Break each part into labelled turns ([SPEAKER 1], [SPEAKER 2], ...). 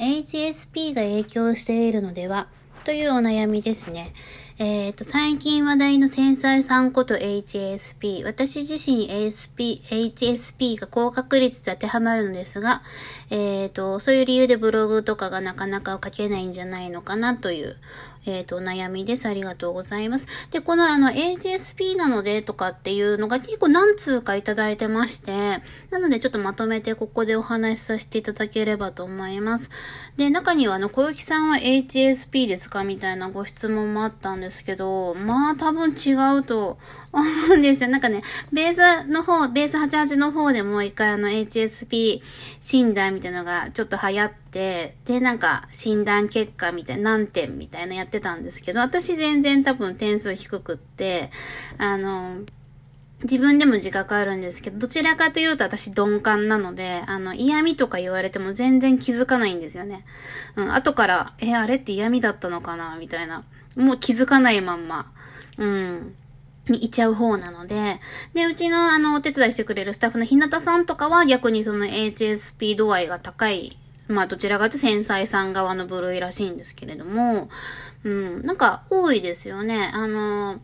[SPEAKER 1] HSP が影響しているのではというお悩みですね。えっ、ー、と、最近話題の繊細さんこと HSP。私自身 ASP、HSP が高確率で当てはまるのですが、えっ、ー、と、そういう理由でブログとかがなかなか書けないんじゃないのかなというえっ、ー、と、お悩みです。ありがとうございます。で、このあの、HSP なのでとかっていうのが結構何通かいただいてまして、なのでちょっとまとめてここでお話しさせていただければと思います。で、中にはあの、小雪さんは HSP ですか？みたいなご質問もあったんですけど、まあ多分違うと思うんですよ。なんかね、ベースの方、ベース88の方でもう一回あの HSP 診断みたいなのがちょっと流行って、で、なんか診断結果みたいな、何点みたいなやってたんですけど、私全然多分点数低くって、あの、自分でも自覚あるんですけど、どちらかというと私鈍感なので、あの、嫌味とか言われても全然気づかないんですよね。うん、後から、え、あれって嫌味だったのかなみたいな。もう気づかないまんま。うん。にいちゃう方なので、で、うちのあの、お手伝いしてくれるスタッフの日向さんとかは逆にその HSP 度合いが高い、まあどちらかというと繊細さん側の部類らしいんですけれども、うん、なんか多いですよね。あの、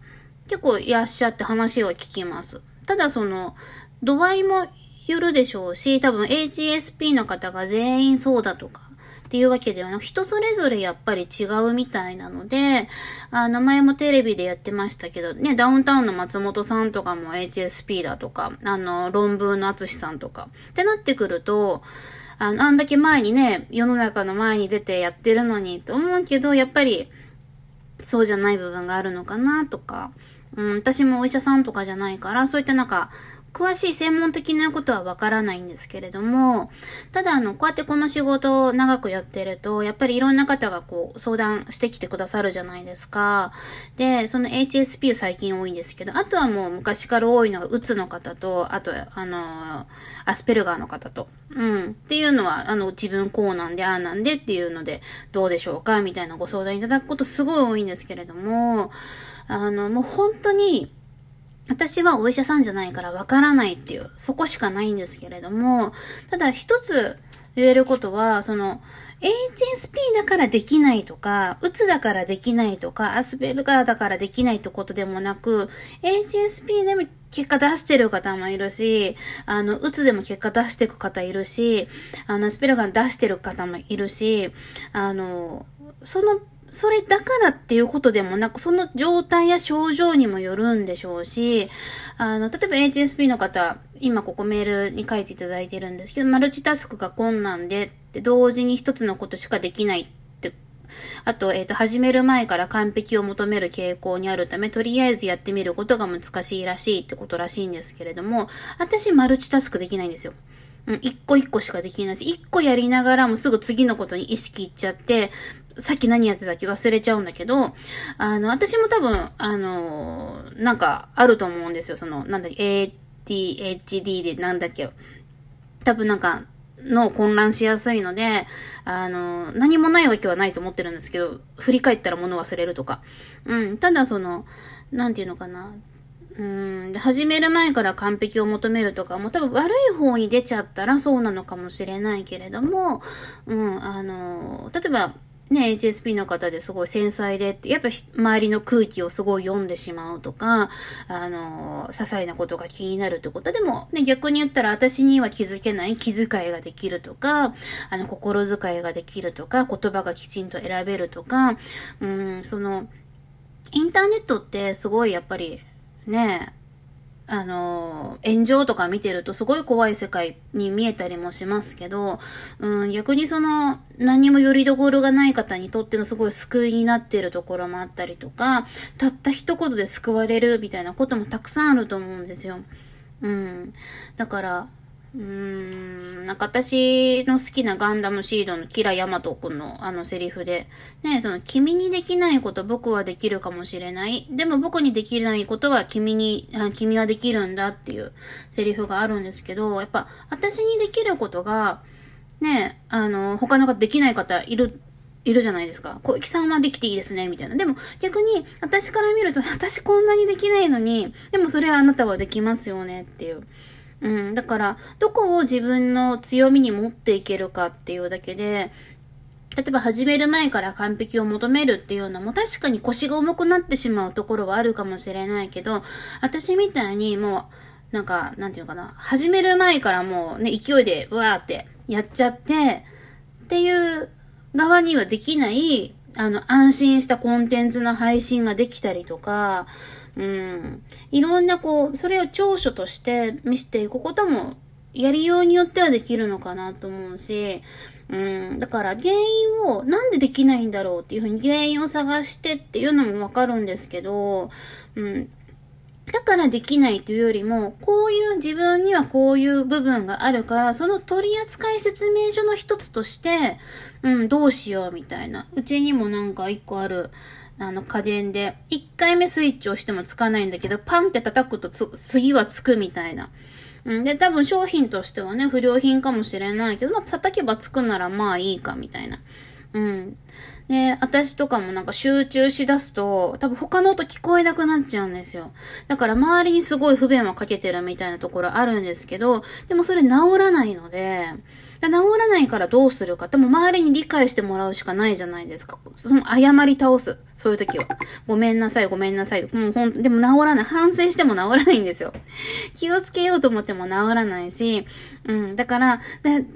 [SPEAKER 1] 結構いらっしゃって話を聞きます。ただその、度合いもよるでしょうし、多分 HSP の方が全員そうだとか、っていうわけではなく、人それぞれやっぱり違うみたいなので、あ名前もテレビでやってましたけど、ね、ダウンタウンの松本さんとかも HSP だとか、あの、論文の厚さんとか、ってなってくると、あの、あんだけ前にね、世の中の前に出てやってるのにと思うけど、やっぱり、そうじゃない部分があるのかなとか、うん、私もお医者さんとかじゃないから、そういったなんか、詳しい専門的なことはわからないんですけれども、ただあの、こうやってこの仕事を長くやってると、やっぱりいろんな方がこう、相談してきてくださるじゃないですか。で、その HSP 最近多いんですけど、あとはもう昔から多いのが、うつの方と、あと、あの、アスペルガーの方と、うん、っていうのは、あの、自分こうなんで、ああなんでっていうので、どうでしょうかみたいなご相談いただくことすごい多いんですけれども、あの、もう本当に、私はお医者さんじゃないからわからないっていう、そこしかないんですけれども、ただ一つ言えることは、その、HSP だからできないとか、うつだからできないとか、アスペルガーだからできないってことでもなく、HSP でも結果出してる方もいるし、あの、うつでも結果出していく方いるし、あの、アスペルガー出してる方もいるし、あの、そのそれだからっていうことでもなく、その状態や症状にもよるんでしょうし、あの、例えば HSP の方、今ここメールに書いていただいてるんですけど、マルチタスクが困難で、って同時に一つのことしかできないって、あと、えっ、ー、と、始める前から完璧を求める傾向にあるため、とりあえずやってみることが難しいらしいってことらしいんですけれども、私マルチタスクできないんですよ。うん、一個一個しかできないし、一個やりながらもすぐ次のことに意識いっちゃって、さっき何やってたっけ忘れちゃうんだけど、あの、私も多分、あの、なんかあると思うんですよ。その、なんだっけ、ADHD でなんだっけ、多分なんか、の混乱しやすいので、あの、何もないわけはないと思ってるんですけど、振り返ったら物忘れるとか。うん。ただその、なんていうのかな。うん。で、始める前から完璧を求めるとかも多分悪い方に出ちゃったらそうなのかもしれないけれども、うん、あの、例えば、ね、HSP の方ですごい繊細でって、やっぱ周りの空気をすごい読んでしまうとか、あの、些細なことが気になるってこと。でも、ね、逆に言ったら私には気づけない気遣いができるとか、あの、心遣いができるとか、言葉がきちんと選べるとか、うん、その、インターネットってすごいやっぱり、ね、あの、炎上とか見てるとすごい怖い世界に見えたりもしますけど、うん、逆にその、何もよりどころがない方にとってのすごい救いになっているところもあったりとか、たった一言で救われるみたいなこともたくさんあると思うんですよ。うん。だから、うーん、なんか私の好きなガンダムシードのキラヤマト君のあのセリフで、ね、その君にできないこと僕はできるかもしれない。でも僕にできないことは君に、君はできるんだっていうセリフがあるんですけど、やっぱ私にできることが、ね、あの、他の方できない方いるいるじゃないですか。小池さんはできていいですね、みたいな。でも逆に私から見ると 私こんなにできないのに、でもそれはあなたはできますよねっていう。うん、だから、どこを自分の強みに持っていけるかっていうだけで、例えば始める前から完璧を求めるっていうのも確かに腰が重くなってしまうところはあるかもしれないけど、私みたいにもう、なんか、なんていうのかな、始める前からもうね、勢いでわーってやっちゃって、っていう側にはできない、あの、安心したコンテンツの配信ができたりとか、うん、いろんなこう、それを長所として見せていくことも、やりようによってはできるのかなと思うし、うん、だから原因をなんでできないんだろうっていうふうに原因を探してっていうのもわかるんですけど、うん、だからできないというよりも、こういう自分にはこういう部分があるから、その取扱説明書の一つとして、うん、どうしようみたいな。うちにもなんか一個ある、あの家電で、一回目スイッチをしてもつかないんだけど、パンって叩くと次はつくみたいな。うん、で、多分商品としてはね、不良品かもしれないけど、まあ、叩けばつくならまあいいか、みたいな。うん。で、私とかもなんか集中しだすと、多分他の音聞こえなくなっちゃうんですよ。だから周りにすごい不便はかけてるみたいなところあるんですけど、でもそれ治らないので、治らないからどうするか。でも周りに理解してもらうしかないじゃないですか。その謝り倒す。そういう時は。ごめんなさい、ごめんなさい。もうほん、でも治らない。反省しても治らないんですよ。気をつけようと思っても治らないし、うん。だから、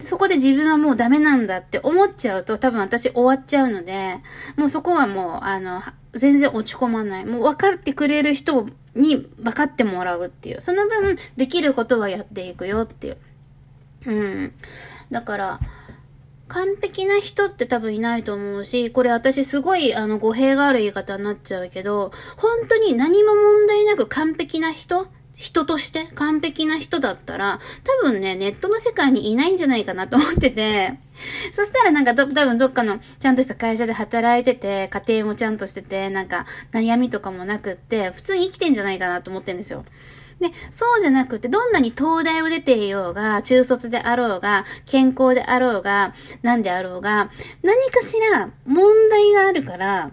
[SPEAKER 1] そこで自分はもうダメなんだって思っちゃうと多分私終わっちゃうので、もうそこはもう、あの、全然落ち込まない。もう分かってくれる人に分かってもらうっていう。その分、できることはやっていくよっていう。うん。だから、完璧な人って多分いないと思うし、これ私すごいあの語弊がある言い方になっちゃうけど、本当に何も問題なく完璧な人人として完璧な人だったら、多分ね、ネットの世界にいないんじゃないかなと思ってて、そしたらなんか多分どっかのちゃんとした会社で働いてて、家庭もちゃんとしてて、なんか悩みとかもなくって、普通に生きてんじゃないかなと思ってんですよ。で、そうじゃなくて、どんなに東大を出ていようが、中卒であろうが、健康であろうが、何であろうが、何かしら問題があるから、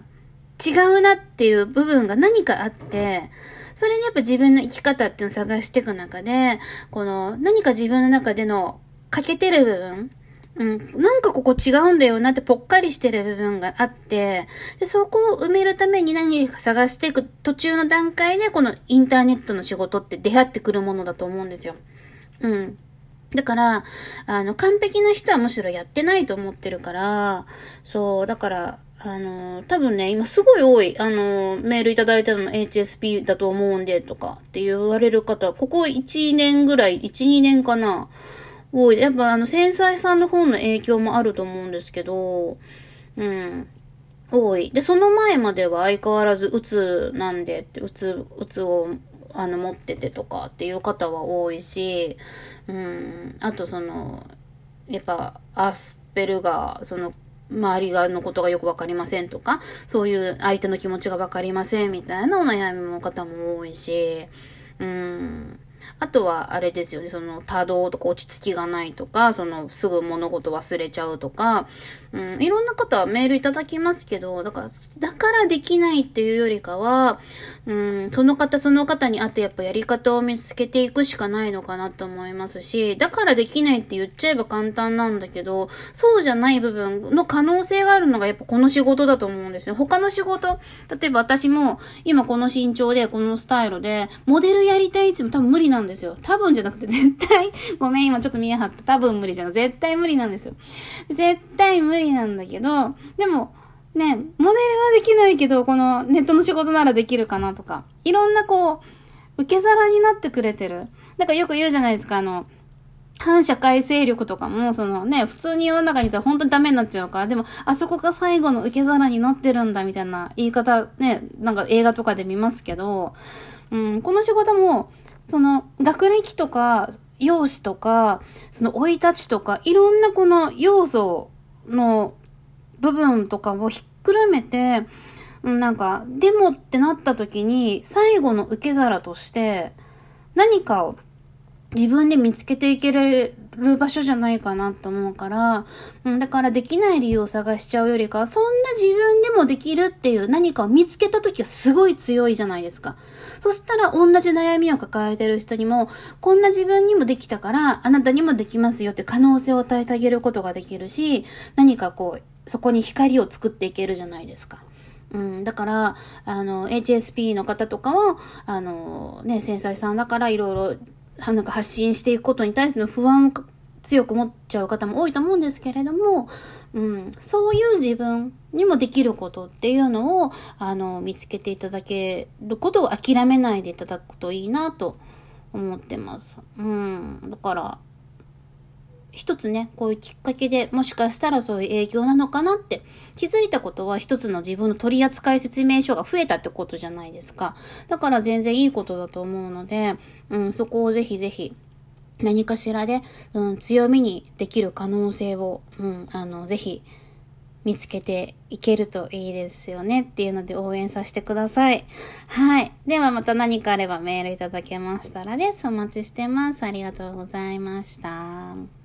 [SPEAKER 1] 違うなっていう部分が何かあって、それにやっぱ自分の生き方っていうのを探していく中で、この何か自分の中での欠けてる部分、うん、なんかここ違うんだよなってぽっかりしてる部分があって、で、そこを埋めるために何か探していく途中の段階でこのインターネットの仕事って出会ってくるものだと思うんですよ。うん。だから、あの、完璧な人はむしろやってないと思ってるから、そう、だから、あの、多分ね、今すごい多い、あの、メールいただいたの HSP だと思うんで、とかって言われる方、ここ1年ぐらい、1、2年かな。多い。やっぱあの、繊細さんの方の影響もあると思うんですけど、うん。多い。で、その前までは相変わらず、うつなんでって、うつ、うつを、あの、持っててとかっていう方は多いし、うん。あとその、やっぱ、アスペルガー、その、周りがのことがよくわかりませんとか、そういう相手の気持ちがわかりませんみたいなお悩みの方も多いし、うん。あとは、あれですよね、その、多動とか落ち着きがないとか、その、すぐ物事忘れちゃうとか、うん、いろんな方はメールいただきますけど、だから、だからできないっていうよりかは、うん、その方その方にあってやっぱやり方を見つけていくしかないのかなと思いますし、だからできないって言っちゃえば簡単なんだけど、そうじゃない部分の可能性があるのがやっぱこの仕事だと思うんですよ。他の仕事、例えば私も今この身長でこのスタイルで、モデルやりたいっても多分無理ななんですよ。多分じゃなくて絶対、ごめん今ちょっと見え張った。多分無理じゃん。絶対無理なんですよ。絶対無理なんだけど、でも、ね、モデルはできないけど、このネットの仕事ならできるかなとか、いろんなこう、受け皿になってくれてる。だかよく言うじゃないですか、あの、反社会勢力とかも、そのね、普通に世の中にいたら本当にダメになっちゃうから、でも、あそこが最後の受け皿になってるんだ、みたいな言い方、ね、なんか映画とかで見ますけど、うん、この仕事も、その、学歴とか、容姿とか、その、生い立ちとか、いろんなこの要素の部分とかをひっくるめて、なんか、でもってなった時に、最後の受け皿として、何かを自分で見つけていける場所じゃないかなと思うから、うん、だからできない理由を探しちゃうよりか、そんな自分でもできるっていう何かを見つけた時はすごい強いじゃないですか。そしたら同じ悩みを抱えてる人にも、こんな自分にもできたから、あなたにもできますよって可能性を与えてあげることができるし、何かこう、そこに光を作っていけるじゃないですか。うん、だから、あの、HSP の方とかは、あの、ね、繊細さんだからいろいろ、なんか発信していくことに対しての不安を強く持っちゃう方も多いと思うんですけれども、うん、そういう自分にもできることっていうのを、あの、見つけていただけることを諦めないでいただくといいなと思ってます。うん、だから、一つね、こういうきっかけでもしかしたらそういう影響なのかなって気づいたことは一つの自分の取扱説明書が増えたってことじゃないですか。だから全然いいことだと思うので、うん、そこをぜひぜひ何かしらで、うん、強みにできる可能性を、うん、あの、ぜひ見つけていけるといいですよねっていうので応援させてください。はい。ではまた何かあればメールいただけましたらです。お待ちしてます。ありがとうございました。